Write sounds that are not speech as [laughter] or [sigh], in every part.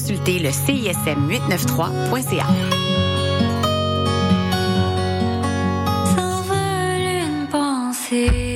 consulter le CISM893.ca. S'envole une.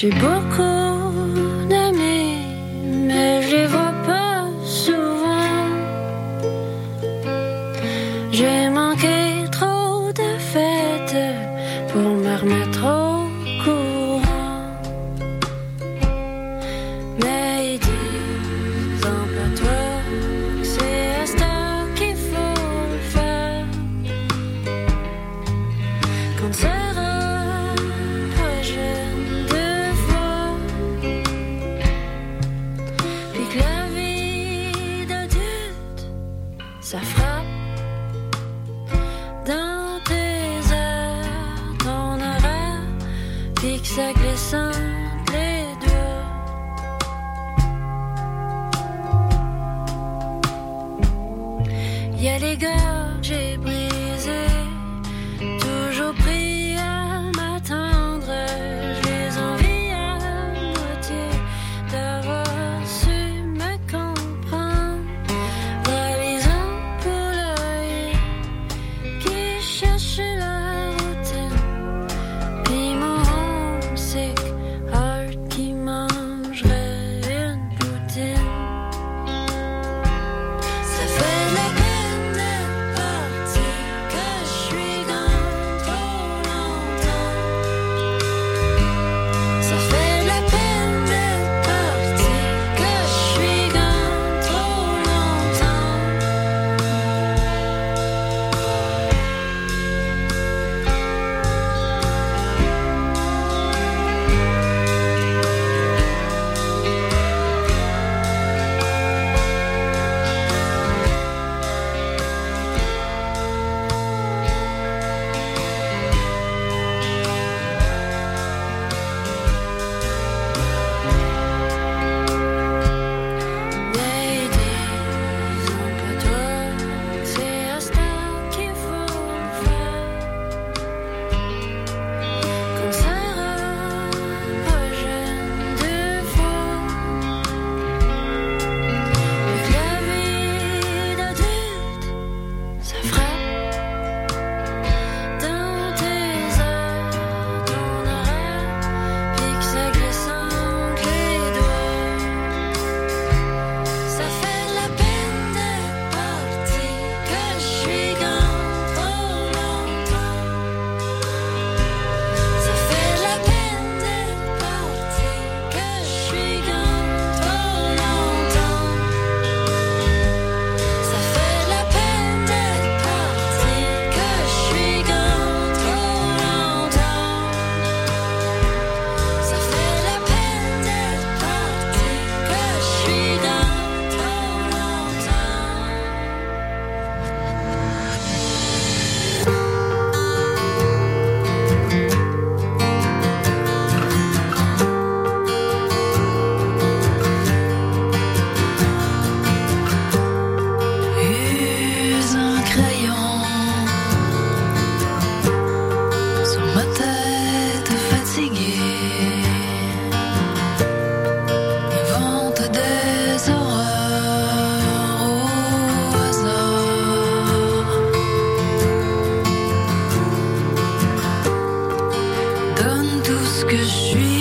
J'ai beaucoup que je suis.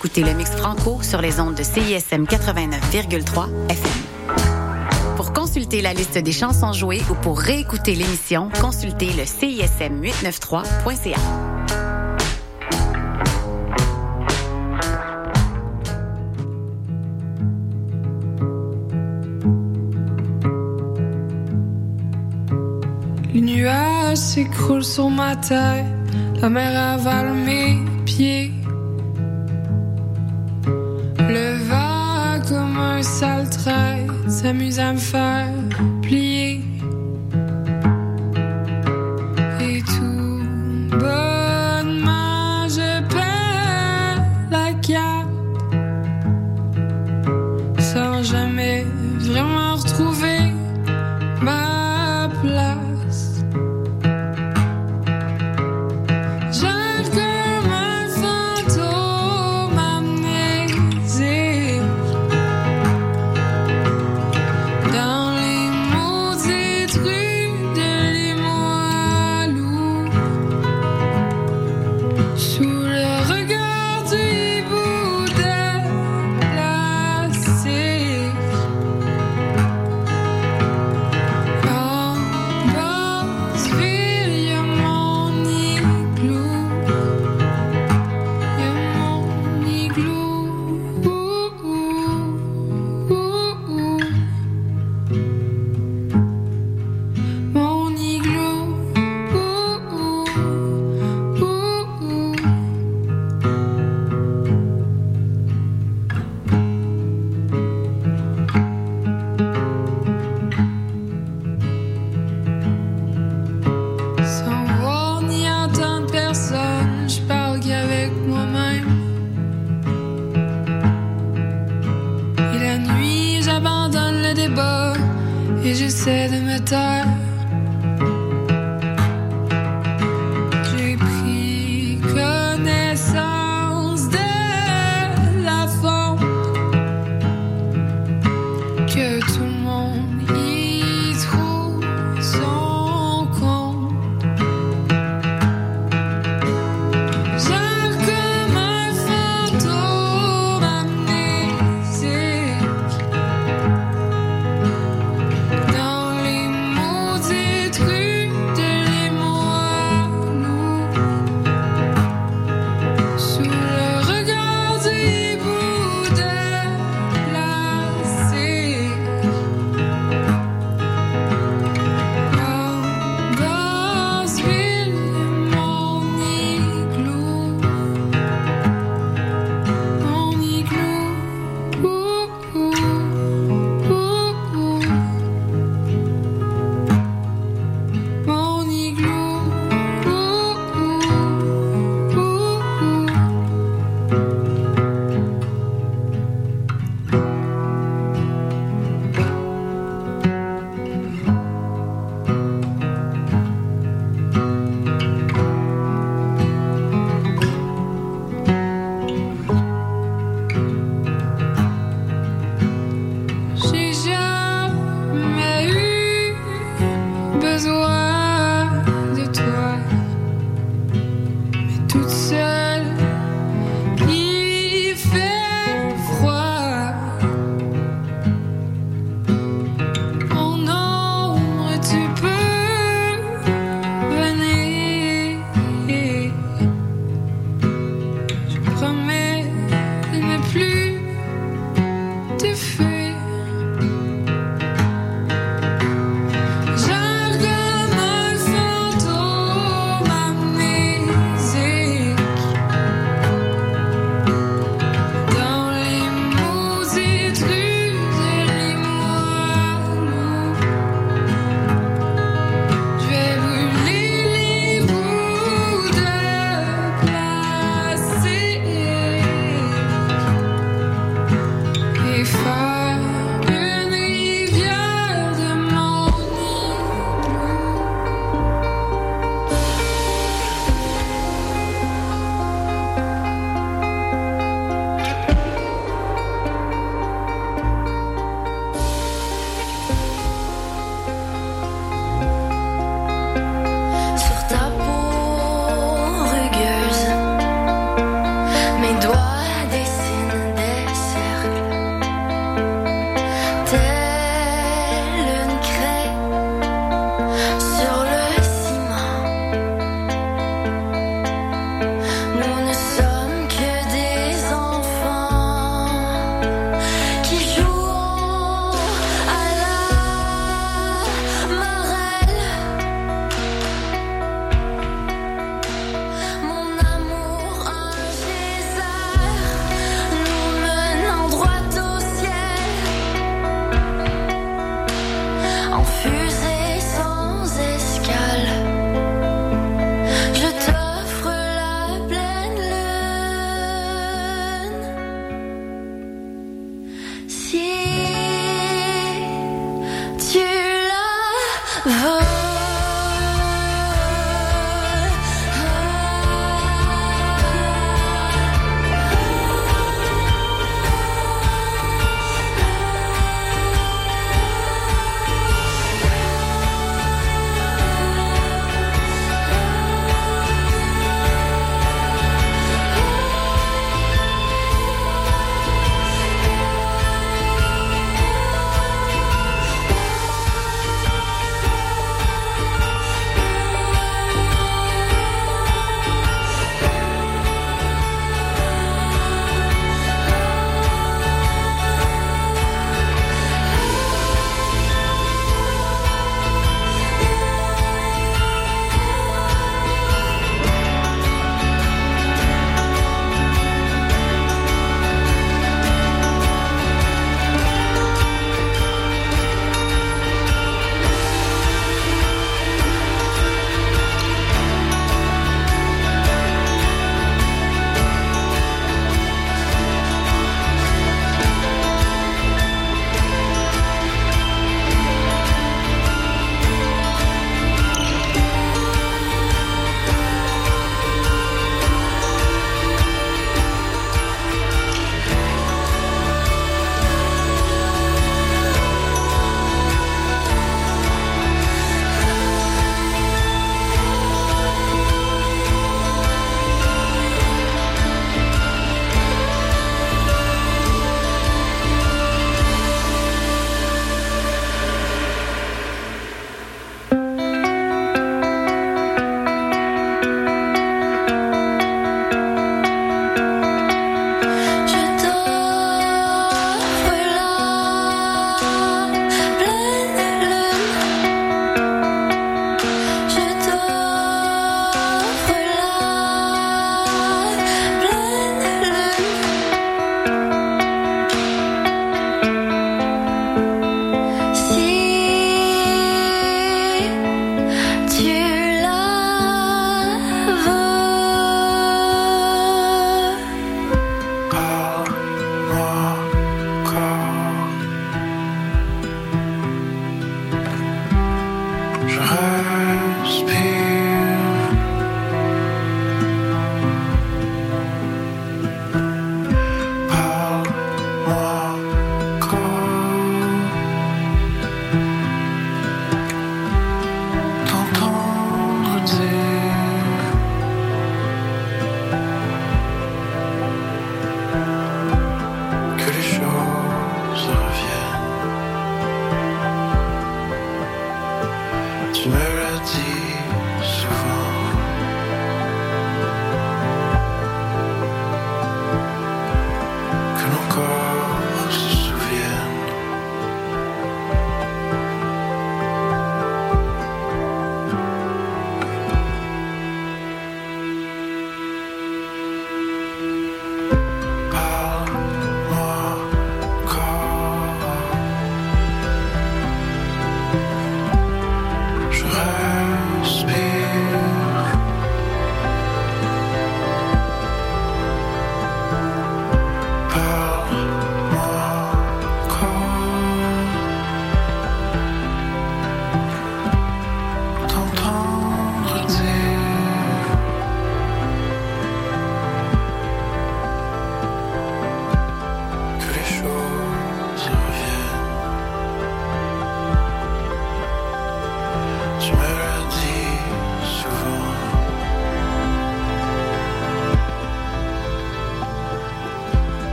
écoutez le mix franco sur les ondes de CISM 89,3 FM. Pour consulter la liste des chansons jouées ou pour réécouter l'émission, consultez le CISM893.ca. Les nuages s'écroulent sur ma tête, la mer avale mes pieds. sale trait s'amuse à me faire plier.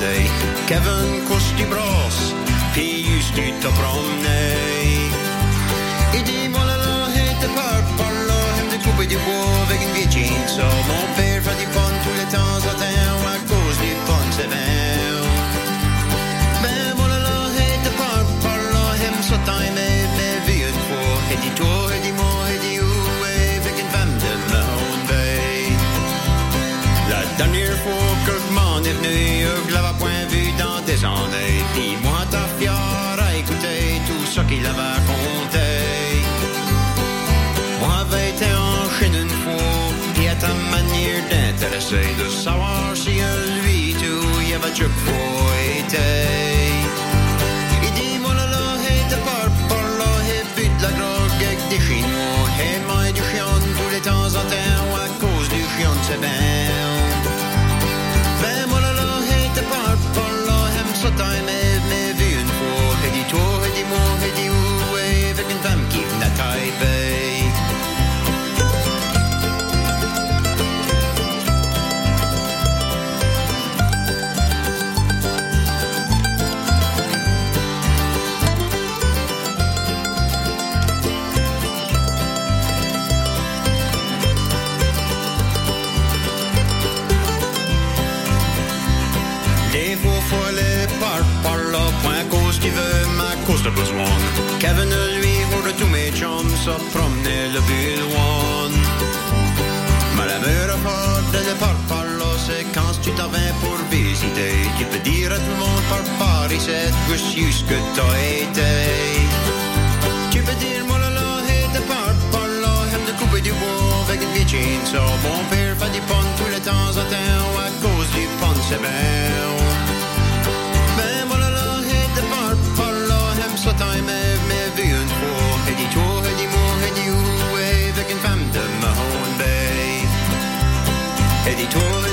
j'ai demandé Kevin, qu'est-ce que tu brosses? Puis juste tu te promener. Il dit, moi là là, hey, t'es pas par là, aime de couper du bois avec une vieille chainsaw. Mon père fait du fun tous les temps en temps à cause du fun, c'est bien. Ben voilà là, hey, t'es pas par là, aime ça time, mais, mais vu une fois. Et dis-toi, et dis-moi, et dis où, et avec une femme de Mahone Bay. La dernière fois que je m'en est venu, qu'il avait raconté. Moi, avait été en Chine une fois, puis à ta manière d'intéresser, de savoir si lui tout y avait fois été. Il dit, moi de la drogue avec des Chinois, hey, moi du chien tous les temps en temps, à cause du chien, c'est bien. Ben moi là là, t'es pas par là, aime ça time, promener le Bill-One. Mais la meilleure part de le par, par là, c'est quand tu t'en viens pour visiter. Tu peux dire à tout le monde par par ici, juste que t'as été. Tu peux dire, moi là là, hey, de par, par là, aime de couper du Et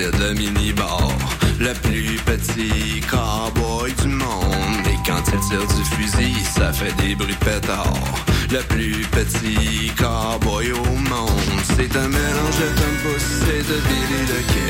vide le mini-bar. Le plus petit cowboy du monde. Et quand il tire du fusil, ça fait des bruits de. Le plus petit cowboy au monde. C'est un mélange de Tom Pouce et de Billy le Kid.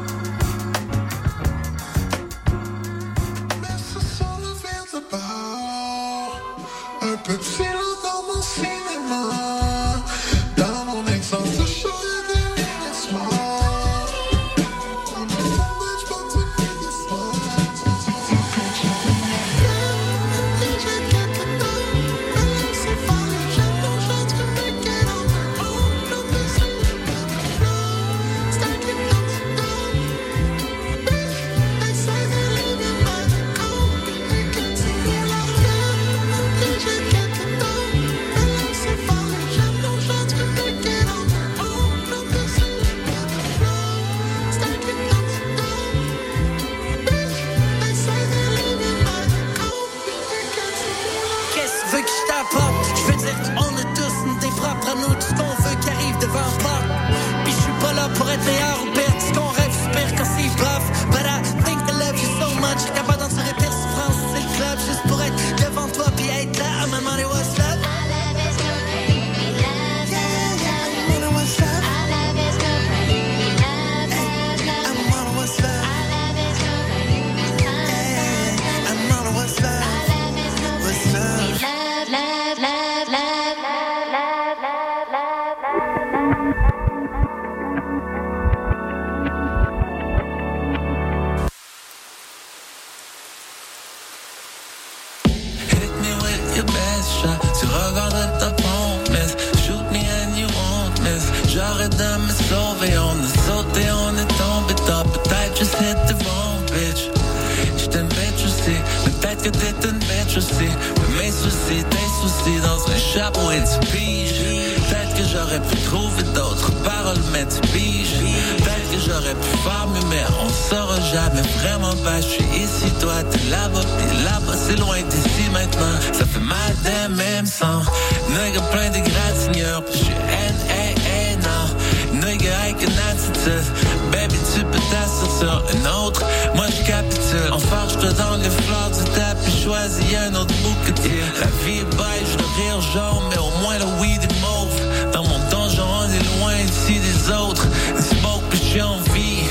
mes soucis, tes soucis dans un chapeau et tu piges. Peut-être que j'aurais pu trouver d'autres paroles, mais tu piges. Peut-être que j'aurais pu faire mais on saura jamais vraiment pas. Je suis ici, toi t'es là-bas, pis là-bas c'est loin d'ici maintenant. Ça fait mal des mêmes sang. Nigga plein de gratigneurs, je suis N.A.A. non. Nigga avec une attitude. Baby, tu peux t'asseoir sur une autre. Moi je capitule. Enfarge-toi dans les fleurs du tapis, choisis un autre bouquetier. La vie est beige, le rire jaune, mais au moins le weed est mauve. Dans mon donjon, on est loin ici des autres. Smoke, puis j'suis en vie.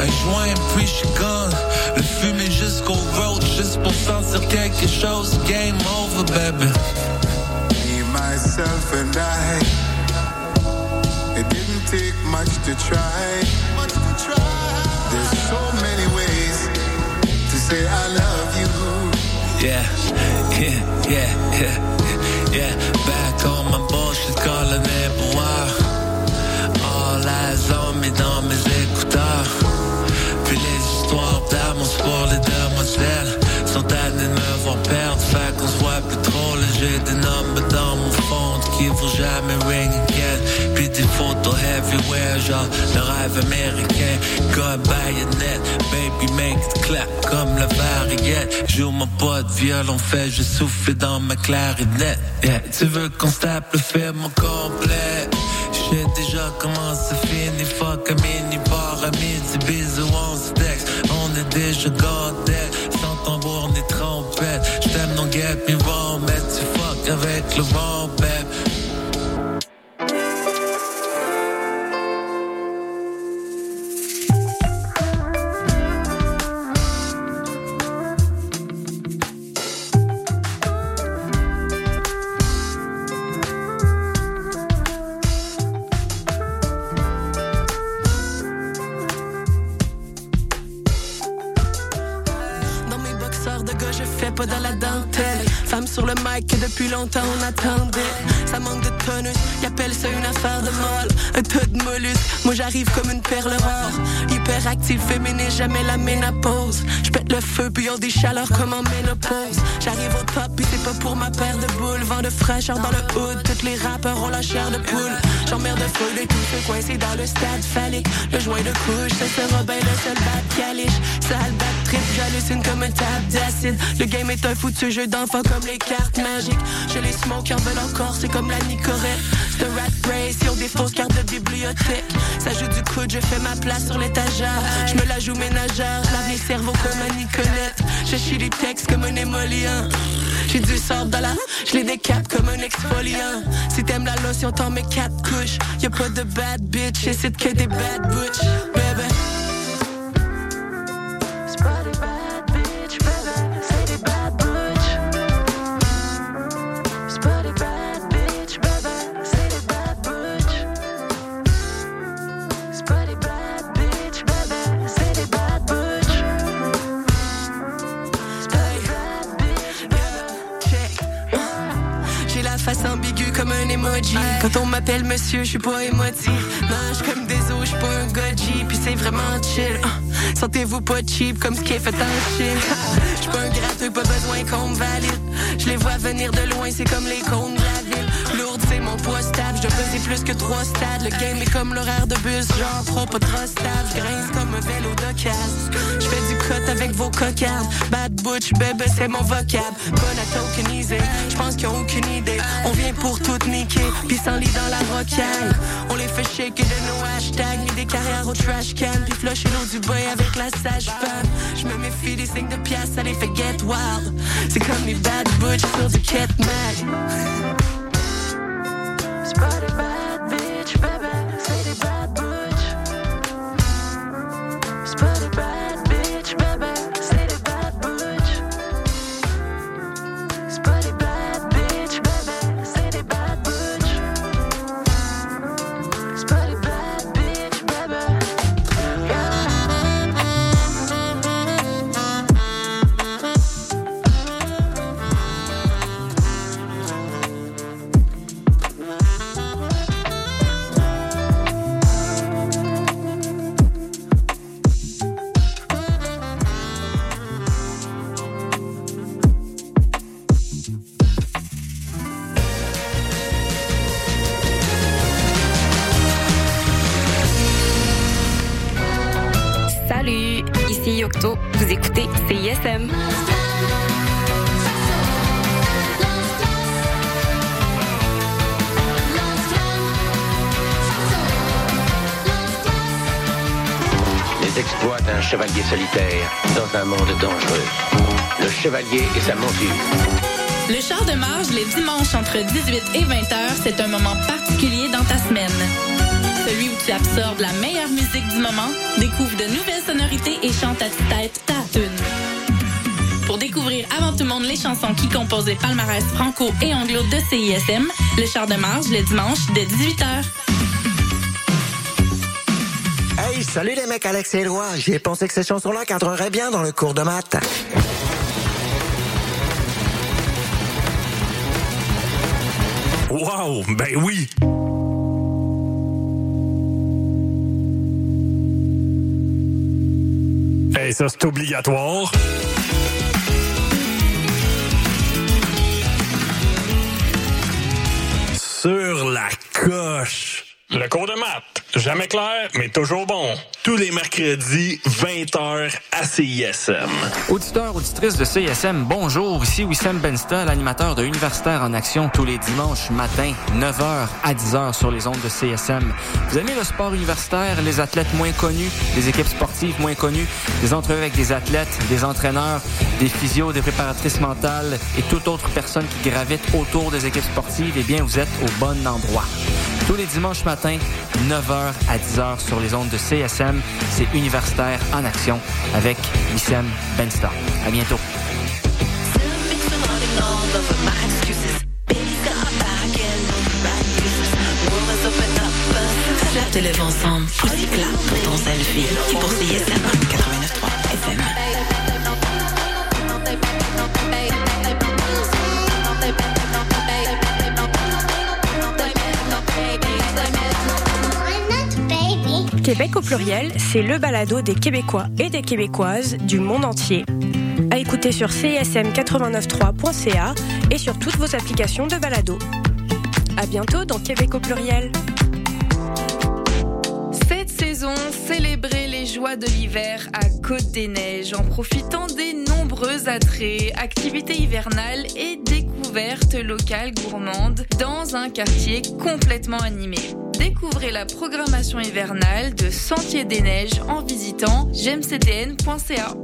Un joint, puis j'suis gone. Le fumer jusqu'au road, juste pour sentir quelque chose. Game over, baby. Me, myself, and I. It didn't take much to try. Much to try. There's so many ways to say I love you. Yeah, yeah, yeah, yeah, yeah. Back on my bullshit, calling it boire. All eyes on me dans mes écouteurs. Puis les histoires d'amour pour les demoiselles sont tannées de me voir perdre. Fait qu'on se voit plus trop. J'ai des nombres dans mon fond qui vont jamais ring again. Puis des photos everywhere, genre le rêve américain. God bayonet, baby make it clap comme la variette. Joue mon pote violon, fait je souffle dans ma clarinette. Yeah, tu veux qu'on tape le film au complet? J'ai déjà comment ça finit, fuck un mini bar à midi, bisous, on se texte. On est déjà gâtés, get me wrong, mais tu fuck avec le babe. Depuis longtemps on attendait. Ça manque de tonus, ils appellent ça une affaire de molle. Un tas de mollusques, moi j'arrive comme une perle rare. Hyperactive, féminine, jamais la ménopause. Je pète le feu, puis ont des chaleurs comme en ménopause. J'arrive au top, puis c'est pas pour ma paire de boules. Vent de fraîcheur dans le hood, tous les rappeurs ont la chair de poule. J'emmerde foule et tout fait coincé dans le stade phallique. Le joint de couche, ça sera bien le seul bat caliche. Sale bat trip, j'hallucine comme un tap dance. l'acide. Le game est un foutu jeu d'enfant comme les cartes magiques. Je les smoke qui en encore, c'est comme la Nicorette. C'est un rat race, ils ont des fausses cartes de bibliothèque. Ça joue du coude, je fais ma place sur l'étagère. Je me la joue ménagère, lave les cerveaux comme un Nicolette. Je chie les textes comme un émollient. J'ai du sort dans la, je les décape comme un exfoliant. Si t'aimes la lotion, t'en mets quatre couches. Y'a pas de bad bitch, et c'est que des bad butch, baby. Monsieur, je suis pas émotif. Mange comme des os, je suis pas un goji. Puis c'est vraiment chill. Ah, Sentez-vous pas cheap comme ce qui est fait en Chine. [laughs] Je suis pas un gratteux, pas besoin qu'on me valide. Je les vois venir de loin, c'est comme les cônes peser plus que trois stades. Le game est comme l'horaire de bus. Genre trop pas trop stable. Grince comme un vélo d'occasion. Je fais du cut avec vos cocardes. Bad butch, bébé, c'est mon vocable. Bonne à tokeniser. Je pense qu'ils ont aucune idée. On vient pour tout niquer. Puis sans lit dans la rocaille. On les fait shaker de nos hashtags. Mis des carrières au trash can. Puis flusher l'eau du boy avec la sage-femme. Je méfie des signes de pièces. Ça les fait get wild. C'est comme les bad butch sur du cat mag. C'est entre 18 et 20 heures, c'est un moment particulier dans ta semaine. Celui où tu absorbes la meilleure musique du moment, découvre de nouvelles sonorités et chante à tue-tête ta tune. Pour découvrir avant tout le monde les chansons qui composent les palmarès franco et anglo de CISM, le char de marge le dimanche dès 18h. Hey, salut les mecs, Alex et Éloi. J'y ai pensé que ces chansons-là cadreraient bien dans le cours de maths. Wow, ben oui! Et ça, c'est obligatoire. Sur la coche. Le cours de maths. Jamais clair, mais toujours bon. Tous les mercredis, 20h à CISM. Auditeurs, auditrices de CSM, bonjour. Ici Wissam Bensta, l'animateur de Universitaire en Action tous les dimanches matin, 9h à 10h sur les ondes de CSM. Vous aimez le sport universitaire, les athlètes moins connus, les équipes sportives moins connues, des entrevues avec des athlètes, des entraîneurs, des physios, des préparatrices mentales et toute autre personne qui gravite autour des équipes sportives, eh bien, vous êtes au bon endroit. Tous les dimanches matin, 9h à 10h sur les ondes de CSM, c'est Universitaire en Action avec Wissem Benstar. À bientôt. Flatte-le ensemble, poussy clap pour ton selfie. Qui pour CISM 89.3 FM. Québec au pluriel, c'est le balado des Québécois et des Québécoises du monde entier. À écouter sur csm893.ca et sur toutes vos applications de balado. À bientôt dans Québec au pluriel. Cette saison, célébrez les joies de l'hiver à Côte des Neiges en profitant des nombreux attraits, activités hivernales et découvertes locales gourmandes dans un quartier complètement animé. Découvrez la programmation hivernale de Sentier des Neiges en visitant gemctn.ca.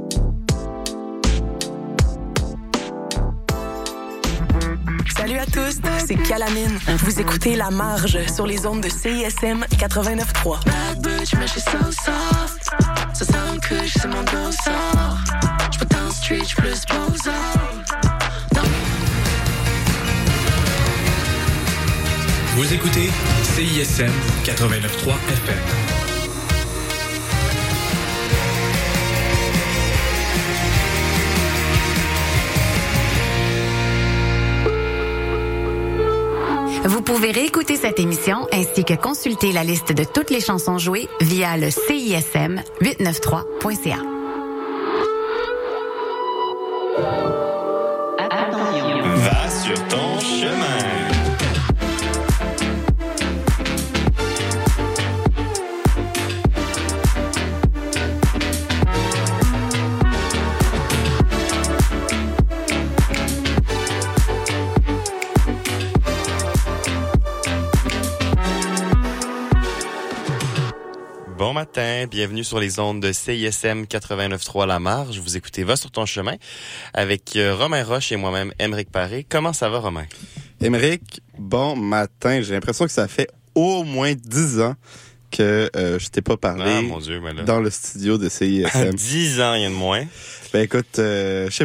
Salut à tous, c'est Calamine. Vous écoutez La Marge sur les ondes de CISM 89.3. Bad bitch, mais j'suis so soft. Ça sent un couche, c'est mon dossard. J'peux dans le Vous écoutez CISM 89.3 FM. Vous pouvez réécouter cette émission ainsi que consulter la liste de toutes les chansons jouées via le CISM 893.ca. matin, bienvenue sur les ondes de CISM 89.3 La Marge. Vous écoutez Va sur ton chemin avec euh, Romain Roche et moi-même, Émeric Paré. Comment ça va, Romain? Émeric, bon matin. J'ai l'impression que ça fait au moins 10 ans que euh, je t'ai pas parlé Ah, mon Dieu, mais là. dans le studio de CISM. 10 [laughs] ans, il y a de moins. Ben écoute, euh, je sais